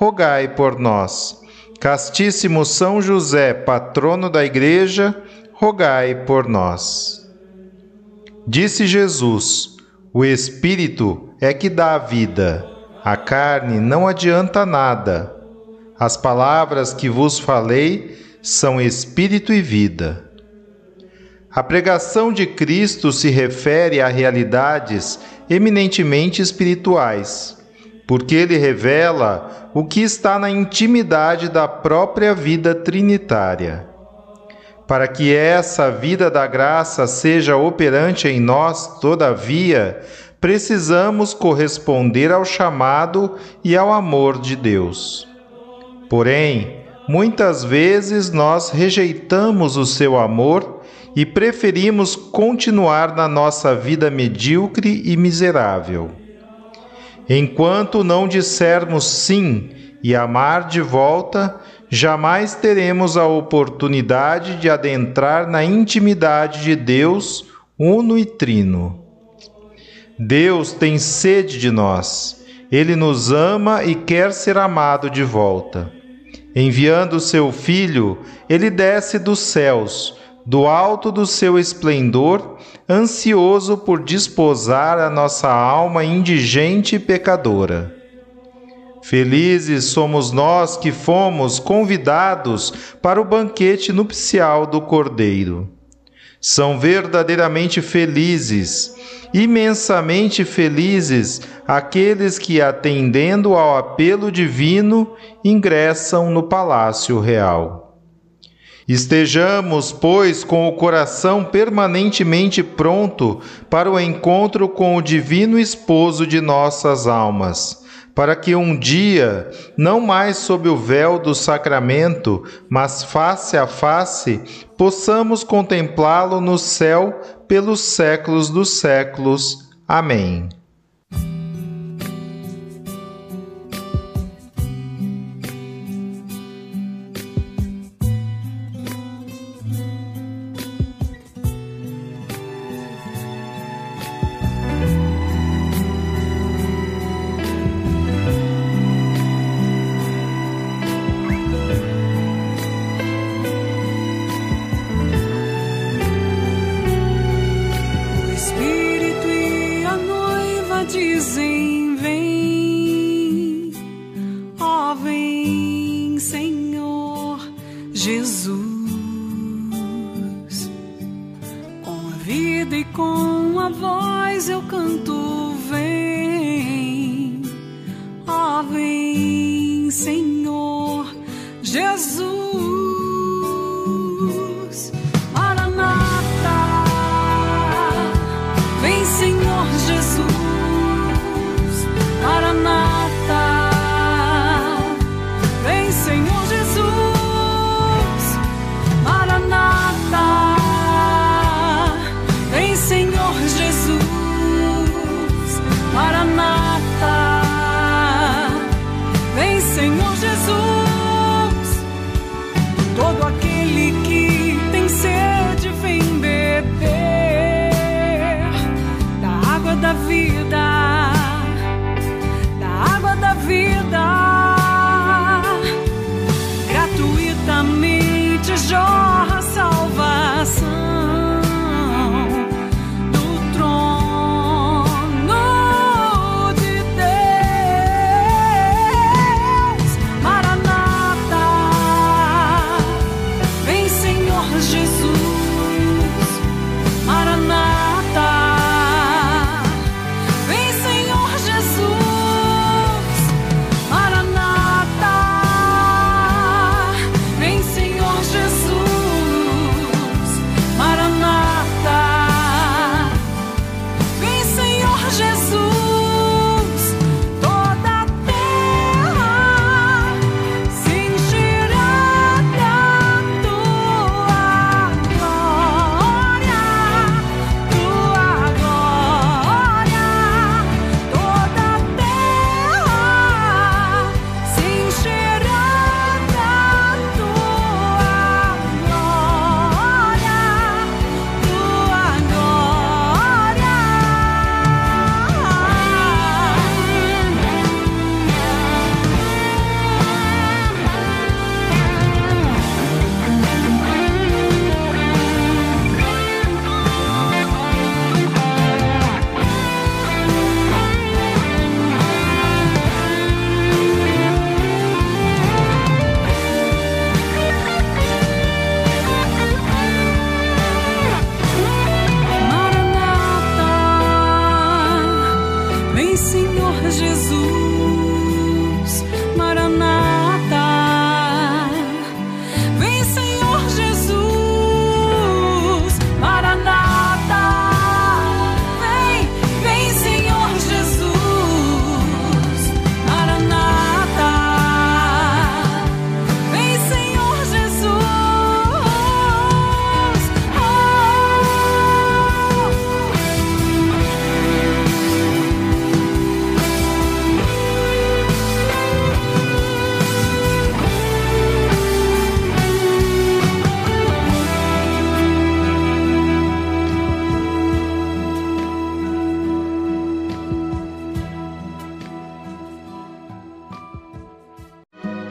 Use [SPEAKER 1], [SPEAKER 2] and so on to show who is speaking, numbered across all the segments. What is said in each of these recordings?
[SPEAKER 1] rogai por nós. Castíssimo São José, patrono da Igreja, rogai por nós. Disse Jesus: O Espírito é que dá a vida, a carne não adianta nada. As palavras que vos falei são Espírito e vida. A pregação de Cristo se refere a realidades eminentemente espirituais porque ele revela o que está na intimidade da própria vida trinitária. Para que essa vida da graça seja operante em nós, todavia, precisamos corresponder ao chamado e ao amor de Deus. Porém, muitas vezes nós rejeitamos o seu amor e preferimos continuar na nossa vida medíocre e miserável. Enquanto não dissermos sim e amar de volta, jamais teremos a oportunidade de adentrar na intimidade de Deus, uno e trino. Deus tem sede de nós. Ele nos ama e quer ser amado de volta. Enviando seu Filho, ele desce dos céus do alto do seu esplendor, ansioso por desposar a nossa alma indigente e pecadora. Felizes somos nós que fomos convidados para o banquete nupcial do Cordeiro. São verdadeiramente felizes, imensamente felizes, aqueles que, atendendo ao apelo divino, ingressam no palácio real. Estejamos, pois, com o coração permanentemente pronto para o encontro com o Divino Esposo de nossas almas, para que um dia, não mais sob o véu do sacramento, mas face a face, possamos contemplá-lo no céu pelos séculos dos séculos. Amém. dizem vem.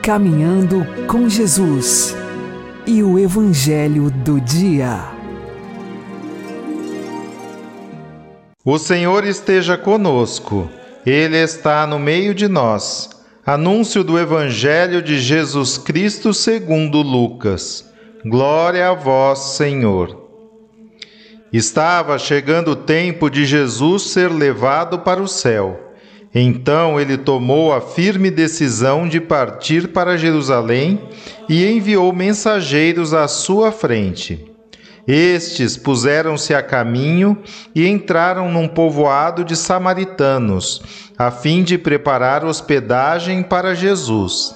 [SPEAKER 2] Caminhando com Jesus e o Evangelho do Dia.
[SPEAKER 1] O Senhor esteja conosco, Ele está no meio de nós. Anúncio do Evangelho de Jesus Cristo segundo Lucas. Glória a vós, Senhor. Estava chegando o tempo de Jesus ser levado para o céu. Então ele tomou a firme decisão de partir para Jerusalém e enviou mensageiros à sua frente. Estes puseram-se a caminho e entraram num povoado de samaritanos, a fim de preparar hospedagem para Jesus.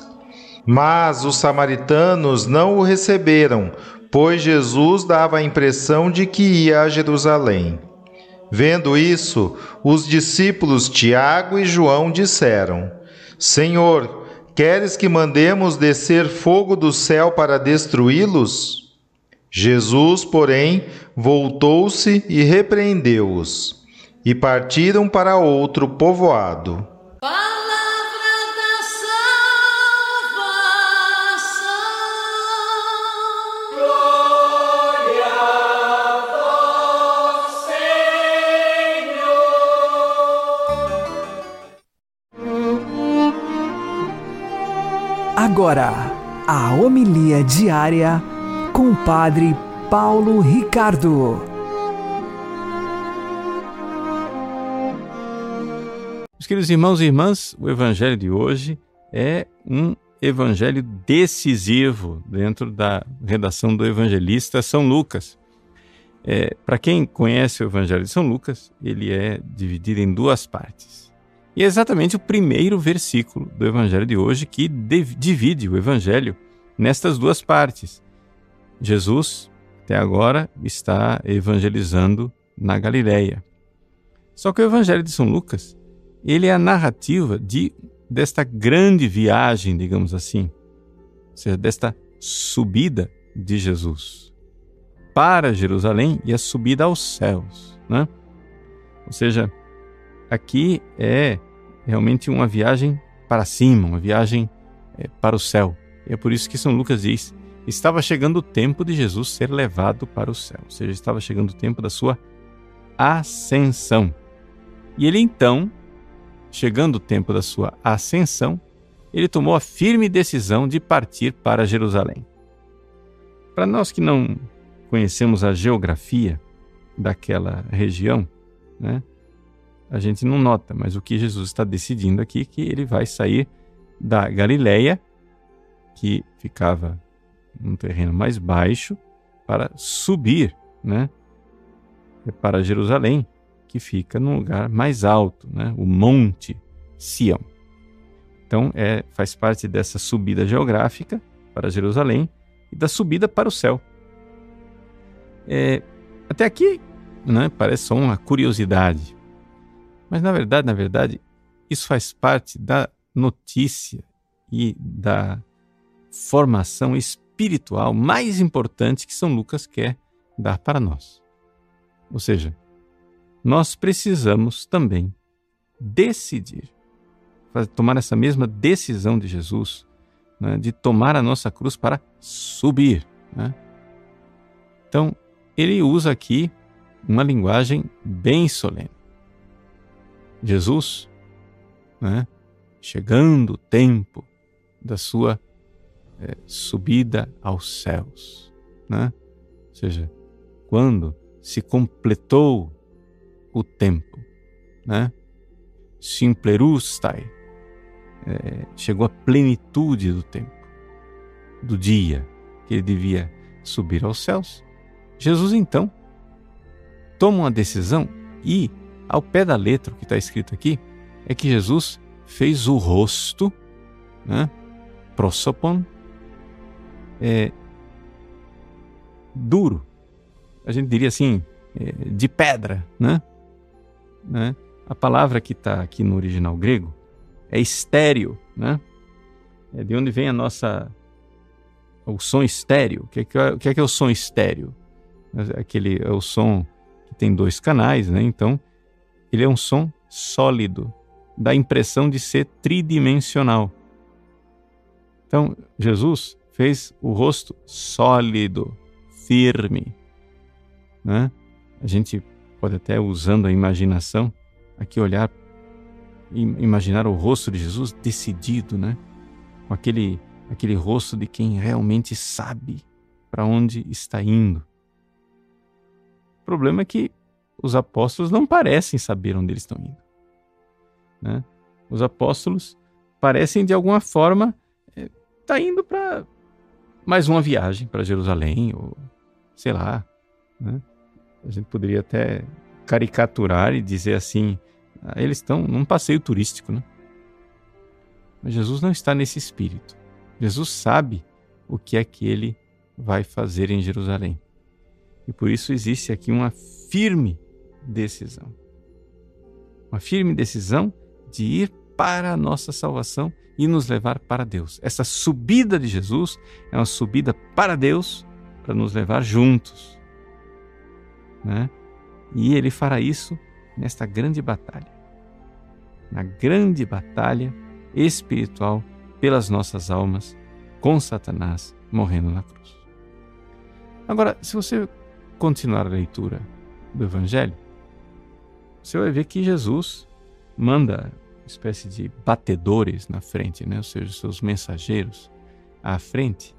[SPEAKER 1] Mas os samaritanos não o receberam, pois Jesus dava a impressão de que ia a Jerusalém. Vendo isso, os discípulos Tiago e João disseram: Senhor, queres que mandemos descer fogo do céu para destruí-los? Jesus, porém, voltou-se e repreendeu-os, e partiram para outro povoado.
[SPEAKER 2] Agora, a homilia diária com o Padre Paulo Ricardo.
[SPEAKER 3] Meus queridos irmãos e irmãs, o evangelho de hoje é um evangelho decisivo dentro da redação do evangelista São Lucas. É, Para quem conhece o evangelho de São Lucas, ele é dividido em duas partes. E é exatamente o primeiro versículo do evangelho de hoje que divide o evangelho nestas duas partes. Jesus, até agora, está evangelizando na Galileia. Só que o evangelho de São Lucas, ele é a narrativa de desta grande viagem, digamos assim, ou seja, desta subida de Jesus para Jerusalém e a subida aos céus, né? Ou seja, aqui é realmente uma viagem para cima, uma viagem é, para o céu. E é por isso que São Lucas diz: estava chegando o tempo de Jesus ser levado para o céu, ou seja, estava chegando o tempo da sua ascensão. E ele então, chegando o tempo da sua ascensão, ele tomou a firme decisão de partir para Jerusalém. Para nós que não conhecemos a geografia daquela região, né, a gente não nota, mas o que Jesus está decidindo aqui é que ele vai sair da Galileia, que ficava num terreno mais baixo, para subir, né, para Jerusalém, que fica num lugar mais alto, né, o Monte Sião. Então, é, faz parte dessa subida geográfica para Jerusalém e da subida para o céu. É, até aqui, né, parece só uma curiosidade, mas na verdade, na verdade, isso faz parte da notícia e da formação espiritual mais importante que São Lucas quer dar para nós. Ou seja, nós precisamos também decidir, tomar essa mesma decisão de Jesus, né, de tomar a nossa cruz para subir. Né? Então, ele usa aqui uma linguagem bem solene. Jesus, né, chegando o tempo da sua é, subida aos céus, né? ou seja, quando se completou o tempo, né? Simplerustai, é, chegou a plenitude do tempo, do dia que ele devia subir aos céus. Jesus então toma uma decisão e ao pé da letra, o que está escrito aqui é que Jesus fez o rosto, né, prosopon, é, duro. A gente diria assim, é, de pedra, né? né? A palavra que está aqui no original grego é estéreo, né? É de onde vem a nossa o som estéreo. O é, que é, o que é, que é o som estéreo? Aquele é o som que tem dois canais, né? Então ele é um som sólido, dá a impressão de ser tridimensional. Então, Jesus fez o rosto sólido, firme. Né? A gente pode até, usando a imaginação, aqui olhar, imaginar o rosto de Jesus decidido, né? com aquele, aquele rosto de quem realmente sabe para onde está indo. O problema é que os apóstolos não parecem saber onde eles estão indo. Né? Os apóstolos parecem, de alguma forma, estar é, tá indo para mais uma viagem para Jerusalém, ou sei lá. Né? A gente poderia até caricaturar e dizer assim: ah, eles estão num passeio turístico. Né? Mas Jesus não está nesse espírito. Jesus sabe o que é que ele vai fazer em Jerusalém. E por isso existe aqui uma firme decisão. Uma firme decisão de ir para a nossa salvação e nos levar para Deus. Essa subida de Jesus é uma subida para Deus para nos levar juntos. Né? E ele fará isso nesta grande batalha. Na grande batalha espiritual pelas nossas almas com Satanás morrendo na cruz. Agora, se você continuar a leitura do Evangelho, você vai ver que Jesus manda uma espécie de batedores na frente, né? ou seja, seus mensageiros à frente.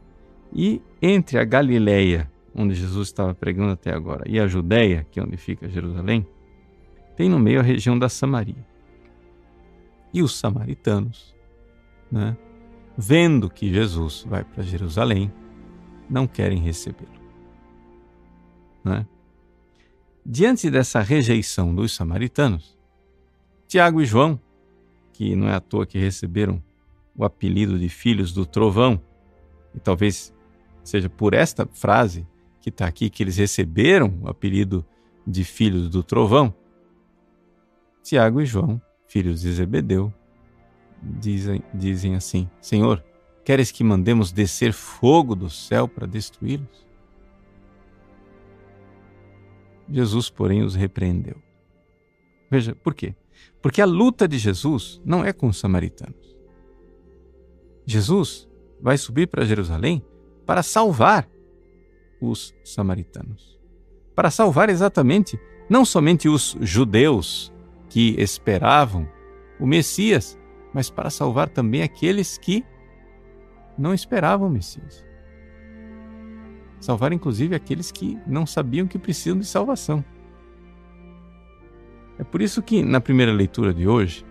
[SPEAKER 3] E entre a Galileia, onde Jesus estava pregando até agora, e a Judéia, que é onde fica Jerusalém, tem no meio a região da Samaria. E os samaritanos, né, vendo que Jesus vai para Jerusalém, não querem recebê-lo. Né? Diante dessa rejeição dos samaritanos, Tiago e João, que não é à toa que receberam o apelido de filhos do trovão, e talvez seja por esta frase que está aqui que eles receberam o apelido de filhos do trovão, Tiago e João, filhos de Zebedeu, dizem, dizem assim: Senhor, queres que mandemos descer fogo do céu para destruí-los? Jesus, porém, os repreendeu. Veja, por quê? Porque a luta de Jesus não é com os samaritanos. Jesus vai subir para Jerusalém para salvar os samaritanos. Para salvar exatamente não somente os judeus que esperavam o Messias, mas para salvar também aqueles que não esperavam o Messias salvar inclusive aqueles que não sabiam que precisam de salvação. É por isso que na primeira leitura de hoje,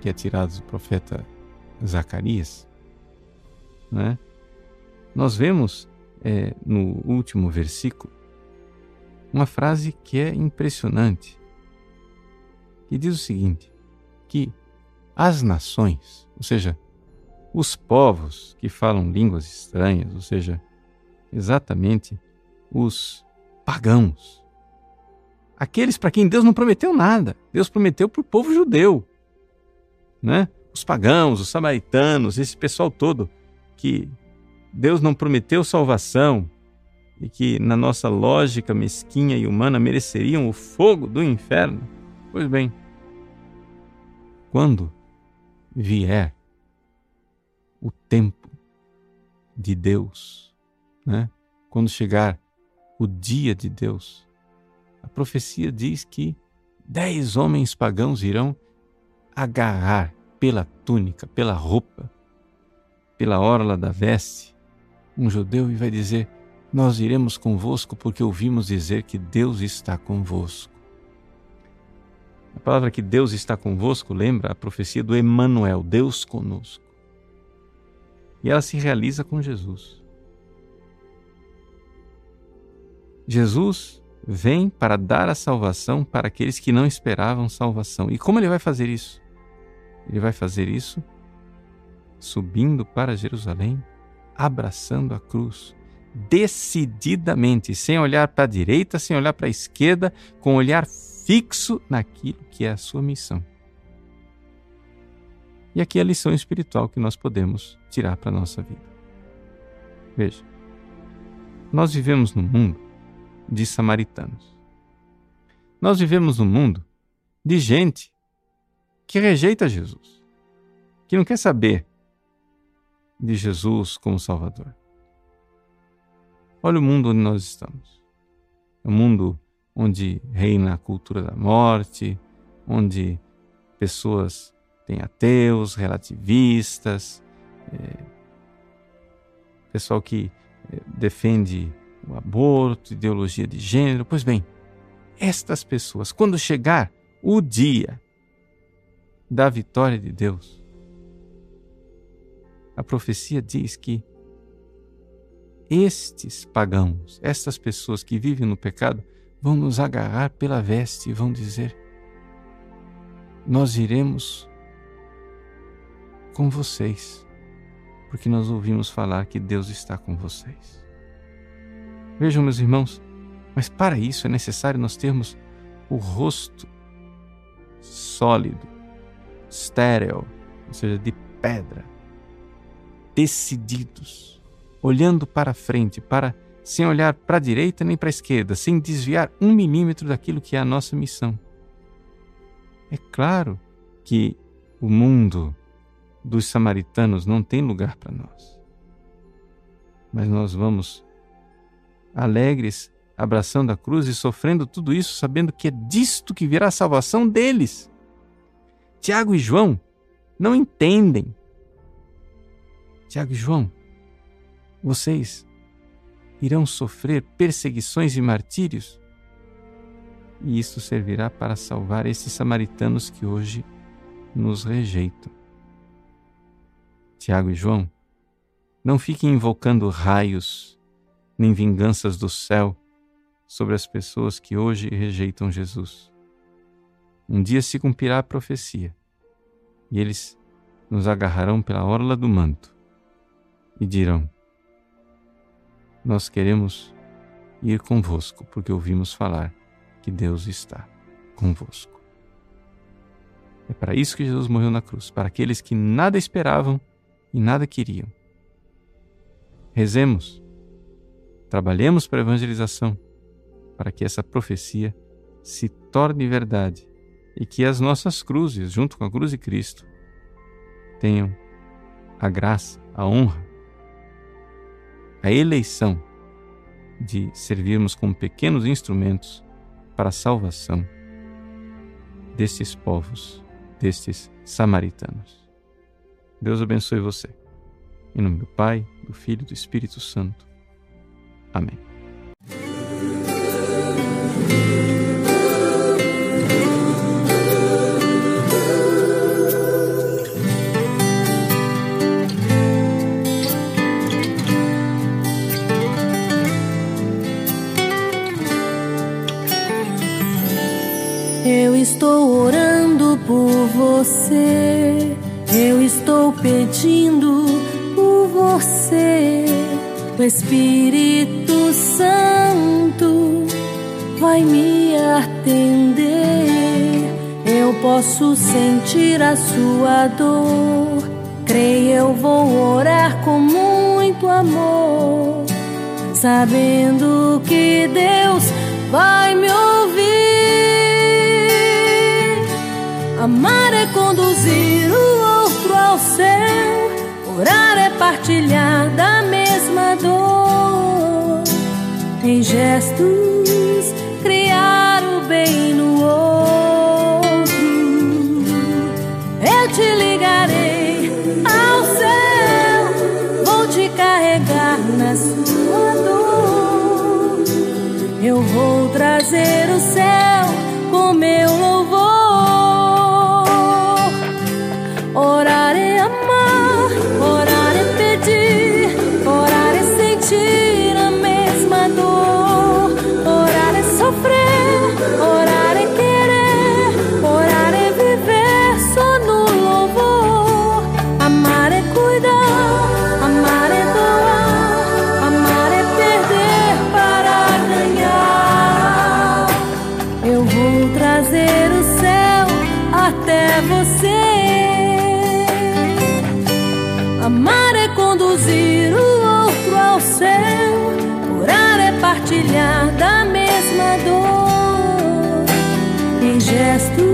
[SPEAKER 3] que é tirada do profeta Zacarias, né, nós vemos é, no último versículo uma frase que é impressionante, que diz o seguinte: que as nações, ou seja, os povos que falam línguas estranhas, ou seja, exatamente os pagãos. Aqueles para quem Deus não prometeu nada. Deus prometeu para o povo judeu. Né? Os pagãos, os samaritanos, esse pessoal todo que Deus não prometeu salvação e que, na nossa lógica mesquinha e humana, mereceriam o fogo do inferno. Pois bem, quando vier o tempo de Deus, né? quando chegar o dia de Deus, a profecia diz que dez homens pagãos irão agarrar pela túnica, pela roupa, pela orla da veste, um judeu e vai dizer: Nós iremos convosco porque ouvimos dizer que Deus está convosco. A palavra que Deus está convosco lembra a profecia do Emanuel, Deus conosco. E ela se realiza com Jesus. Jesus vem para dar a salvação para aqueles que não esperavam salvação. E como ele vai fazer isso? Ele vai fazer isso subindo para Jerusalém, abraçando a cruz, decididamente, sem olhar para a direita, sem olhar para a esquerda, com um olhar fixo naquilo que é a sua missão. E aqui é a lição espiritual que nós podemos tirar para a nossa vida. Veja, nós vivemos num mundo de samaritanos. Nós vivemos num mundo de gente que rejeita Jesus, que não quer saber de Jesus como Salvador. Olha o mundo onde nós estamos. É um mundo onde reina a cultura da morte, onde pessoas têm ateus, relativistas, é, pessoal que é, defende o aborto, ideologia de gênero. Pois bem, estas pessoas, quando chegar o dia da vitória de Deus, a profecia diz que estes pagãos, estas pessoas que vivem no pecado, vão nos agarrar pela veste e vão dizer: Nós iremos com vocês, porque nós ouvimos falar que Deus está com vocês. Vejam, meus irmãos, mas para isso é necessário nós termos o rosto sólido, estéril, ou seja, de pedra, decididos, olhando para frente, para sem olhar para a direita nem para a esquerda, sem desviar um milímetro daquilo que é a nossa missão. É claro que o mundo dos samaritanos não tem lugar para nós. Mas nós vamos alegres, abraçando a cruz e sofrendo tudo isso, sabendo que é disto que virá a salvação deles. Tiago e João não entendem Tiago e João, vocês irão sofrer perseguições e martírios, e isto servirá para salvar esses samaritanos que hoje nos rejeitam. Tiago e João, não fiquem invocando raios nem vinganças do céu sobre as pessoas que hoje rejeitam Jesus. Um dia se cumprirá a profecia e eles nos agarrarão pela orla do manto e dirão: Nós queremos ir convosco, porque ouvimos falar que Deus está convosco. É para isso que Jesus morreu na cruz, para aqueles que nada esperavam e nada queriam. Rezemos, trabalhemos para a evangelização, para que essa profecia se torne verdade e que as nossas cruzes, junto com a cruz de Cristo, tenham a graça, a honra a eleição de servirmos como pequenos instrumentos para a salvação destes povos, destes samaritanos. Deus abençoe você. Em nome do Pai, do Filho e do Espírito Santo. Amém.
[SPEAKER 4] estou orando por você. Eu estou pedindo por você. O Espírito Santo vai me atender. Eu posso sentir a sua dor. Creio, eu vou orar com muito amor, sabendo que Deus vai me ouvir. Amar é conduzir o outro ao céu, orar é partilhar da mesma dor. Em gestos, criar o bem no outro. restu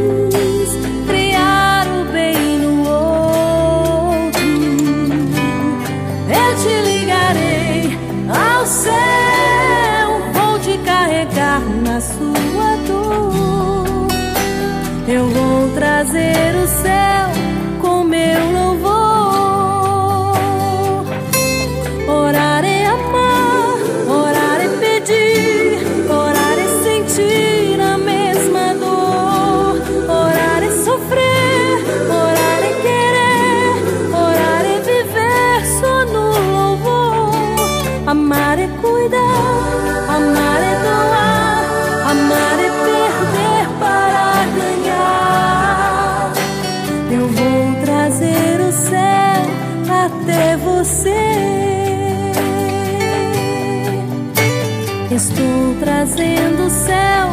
[SPEAKER 4] Estou trazendo o céu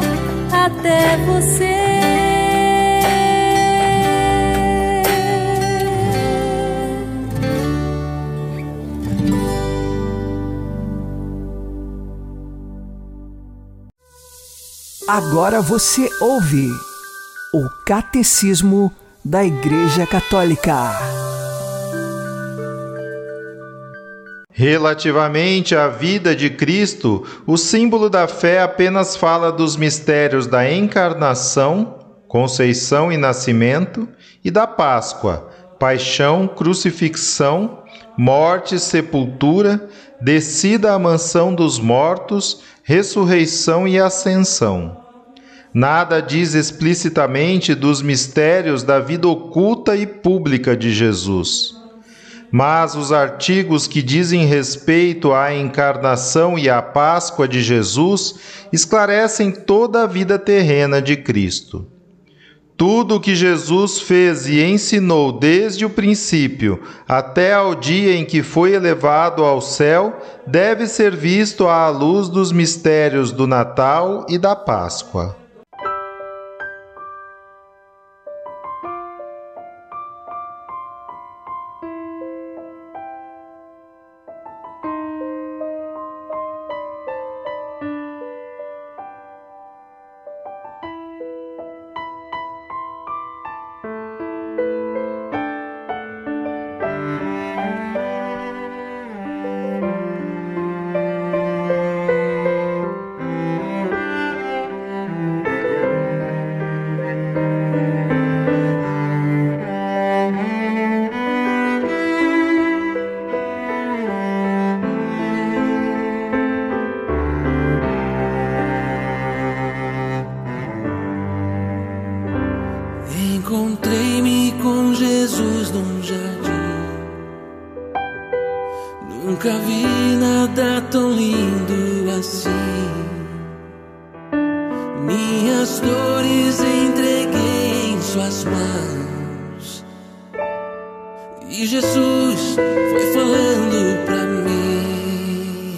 [SPEAKER 4] até você.
[SPEAKER 2] Agora você ouve o Catecismo da Igreja Católica.
[SPEAKER 1] Relativamente à vida de Cristo, o símbolo da fé apenas fala dos mistérios da encarnação, conceição e nascimento, e da Páscoa, paixão, crucifixão, morte, sepultura, descida à mansão dos mortos, ressurreição e ascensão. Nada diz explicitamente dos mistérios da vida oculta e pública de Jesus. Mas os artigos que dizem respeito à encarnação e à Páscoa de Jesus esclarecem toda a vida terrena de Cristo. Tudo o que Jesus fez e ensinou desde o princípio até ao dia em que foi elevado ao céu deve ser visto à luz dos mistérios do Natal e da Páscoa.
[SPEAKER 5] E Jesus foi falando pra mim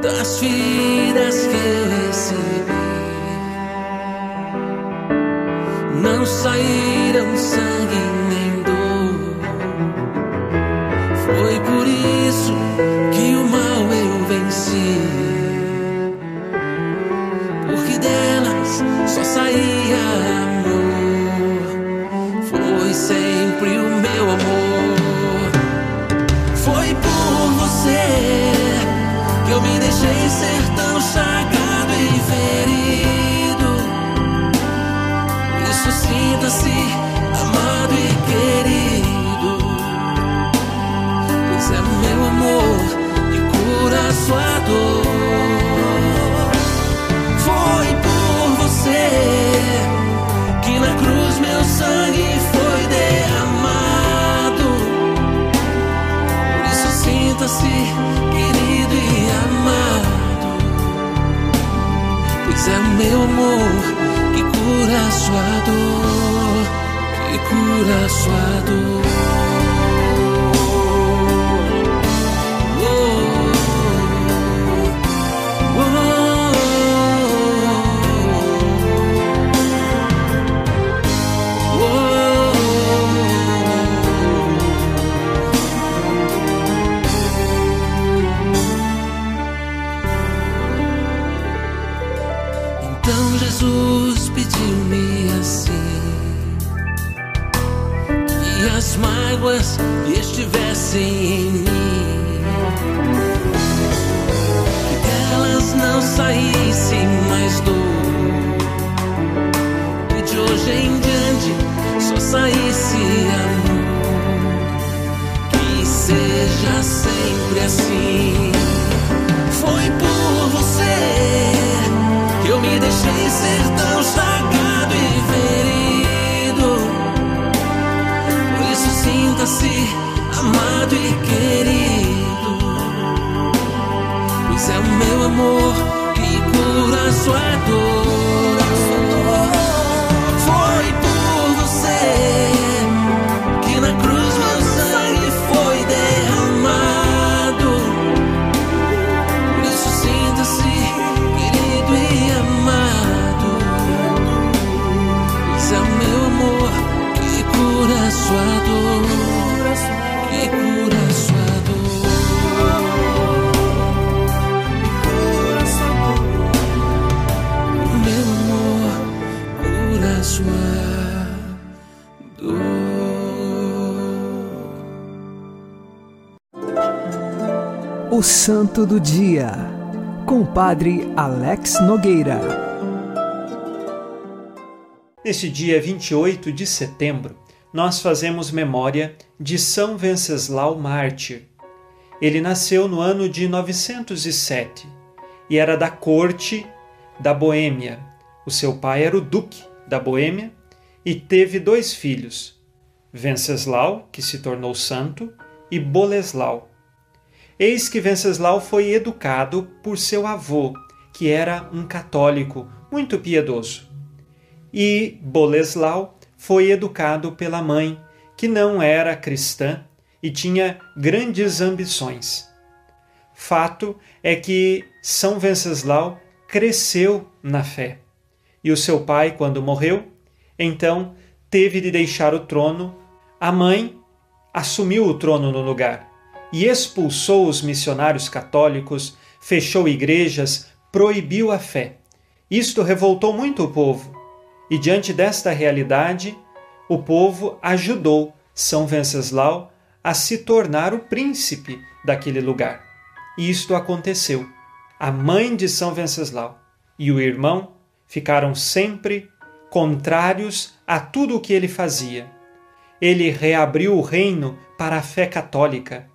[SPEAKER 5] das vidas que eu recebi. Não saíram sangue sinta-se amado e querido. O
[SPEAKER 2] Santo do Dia, com o Padre Alex Nogueira.
[SPEAKER 6] Neste dia 28 de setembro, nós fazemos memória de São Venceslau Mártir. Ele nasceu no ano de 907 e era da corte da Boêmia. O seu pai era o duque da Boêmia e teve dois filhos, Venceslau, que se tornou santo, e Boleslau. Eis que Venceslau foi educado por seu avô, que era um católico muito piedoso. E Boleslau foi educado pela mãe, que não era cristã e tinha grandes ambições. Fato é que São Venceslau cresceu na fé. E o seu pai, quando morreu, então teve de deixar o trono, a mãe assumiu o trono no lugar e expulsou os missionários católicos, fechou igrejas, proibiu a fé. Isto revoltou muito o povo, e diante desta realidade, o povo ajudou São Venceslau a se tornar o príncipe daquele lugar. E isto aconteceu. A mãe de São Venceslau e o irmão ficaram sempre contrários a tudo o que ele fazia. Ele reabriu o reino para a fé católica,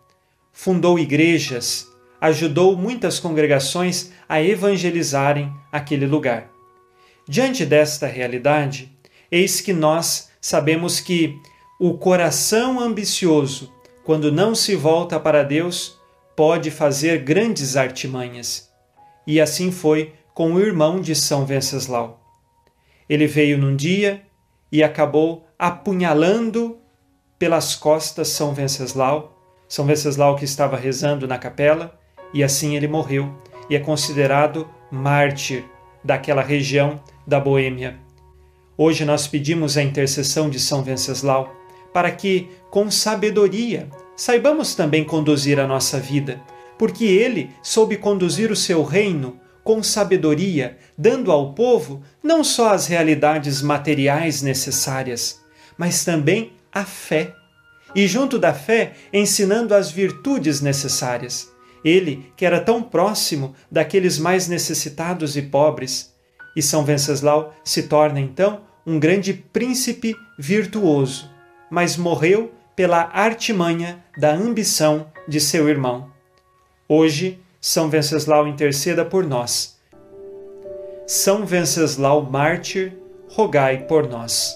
[SPEAKER 6] fundou igrejas, ajudou muitas congregações a evangelizarem aquele lugar. Diante desta realidade, eis que nós sabemos que o coração ambicioso, quando não se volta para Deus, pode fazer grandes artimanhas. E assim foi com o irmão de São Venceslau. Ele veio num dia e acabou apunhalando pelas costas São Venceslau, São Venceslau que estava rezando na capela, e assim ele morreu e é considerado mártir daquela região da Boêmia. Hoje nós pedimos a intercessão de São Venceslau para que, com sabedoria, saibamos também conduzir a nossa vida, porque ele soube conduzir o seu reino com sabedoria, dando ao povo não só as realidades materiais necessárias, mas também a fé. E junto da fé, ensinando as virtudes necessárias. Ele, que era tão próximo daqueles mais necessitados e pobres. E São Venceslau se torna então um grande príncipe virtuoso, mas morreu pela artimanha da ambição de seu irmão. Hoje, são Venceslau interceda por nós. São Venceslau mártir, rogai por nós.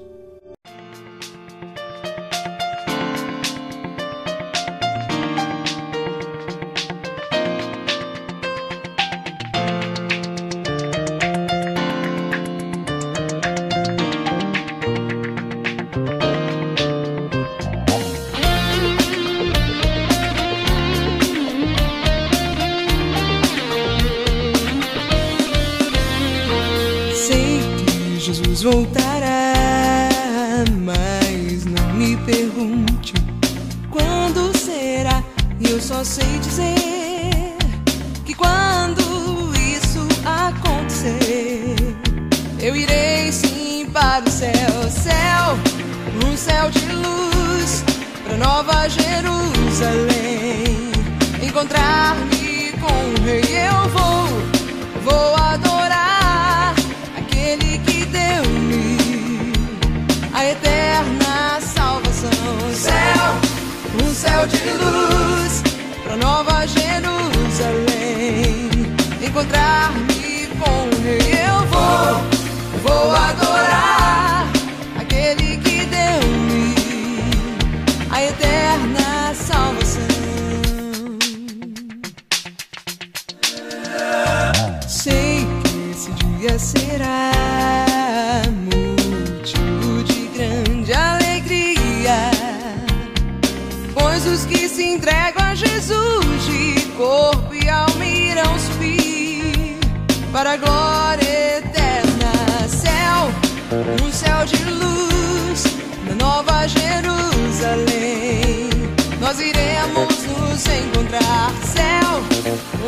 [SPEAKER 7] Céu de luz para Nova Jerusalém, encontrar-me com Rei. Eu vou, vou adorar a glória eterna. Céu, um céu de luz, na nova Jerusalém. Nós iremos nos encontrar. Céu,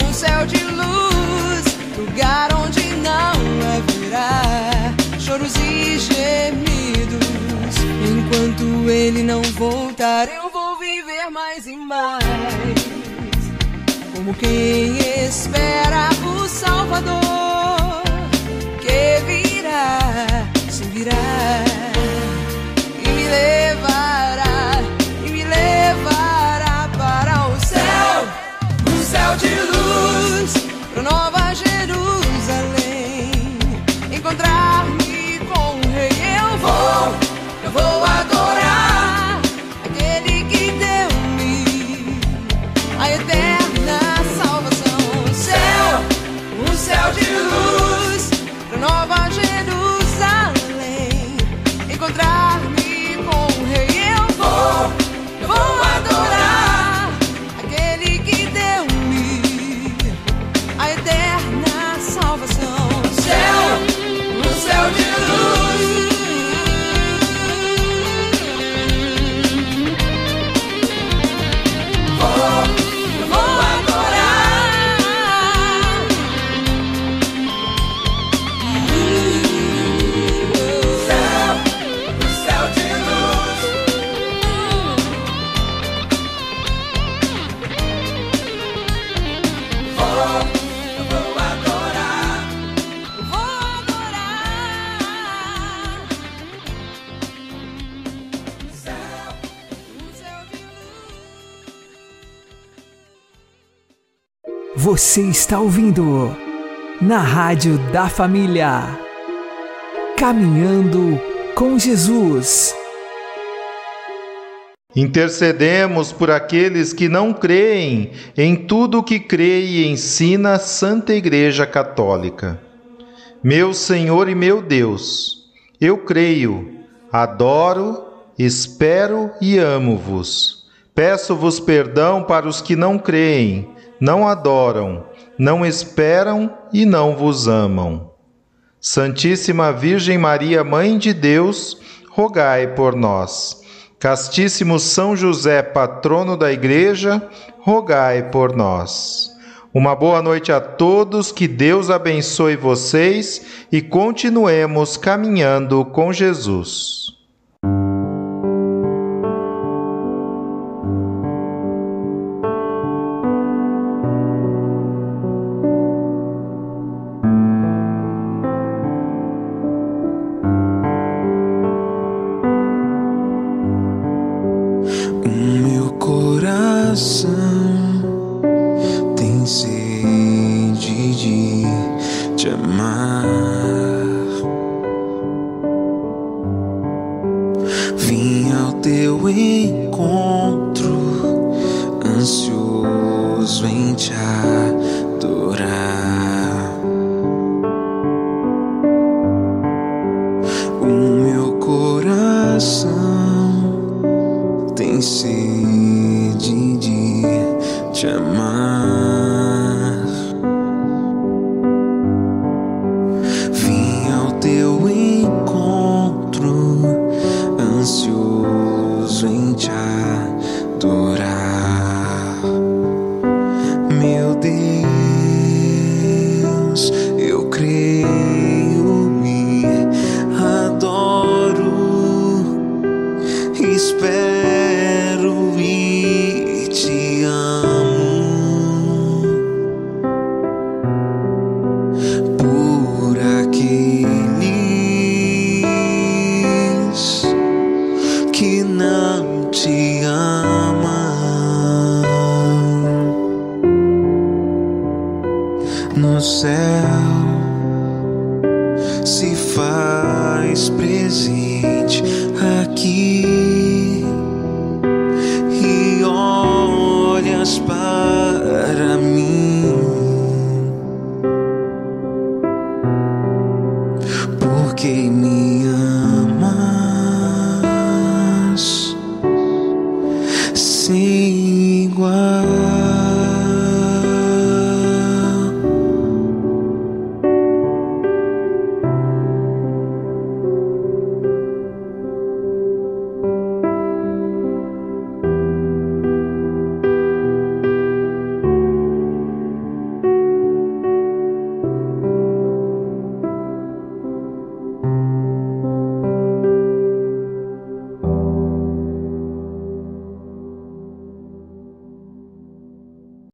[SPEAKER 7] um céu de luz, lugar onde não haverá choros e gemidos. Enquanto ele não voltar, eu vou viver mais e mais como quem espera o Salvador virá, se virá
[SPEAKER 2] Você está ouvindo na Rádio da Família. Caminhando com Jesus.
[SPEAKER 1] Intercedemos por aqueles que não creem em tudo o que crê e ensina a Santa Igreja Católica. Meu Senhor e meu Deus, eu creio, adoro, espero e amo-vos. Peço-vos perdão para os que não creem, não adoram, não esperam e não vos amam. Santíssima Virgem Maria, Mãe de Deus, rogai por nós. Castíssimo São José, patrono da Igreja, rogai por nós. Uma boa noite a todos, que Deus abençoe vocês e continuemos caminhando com Jesus.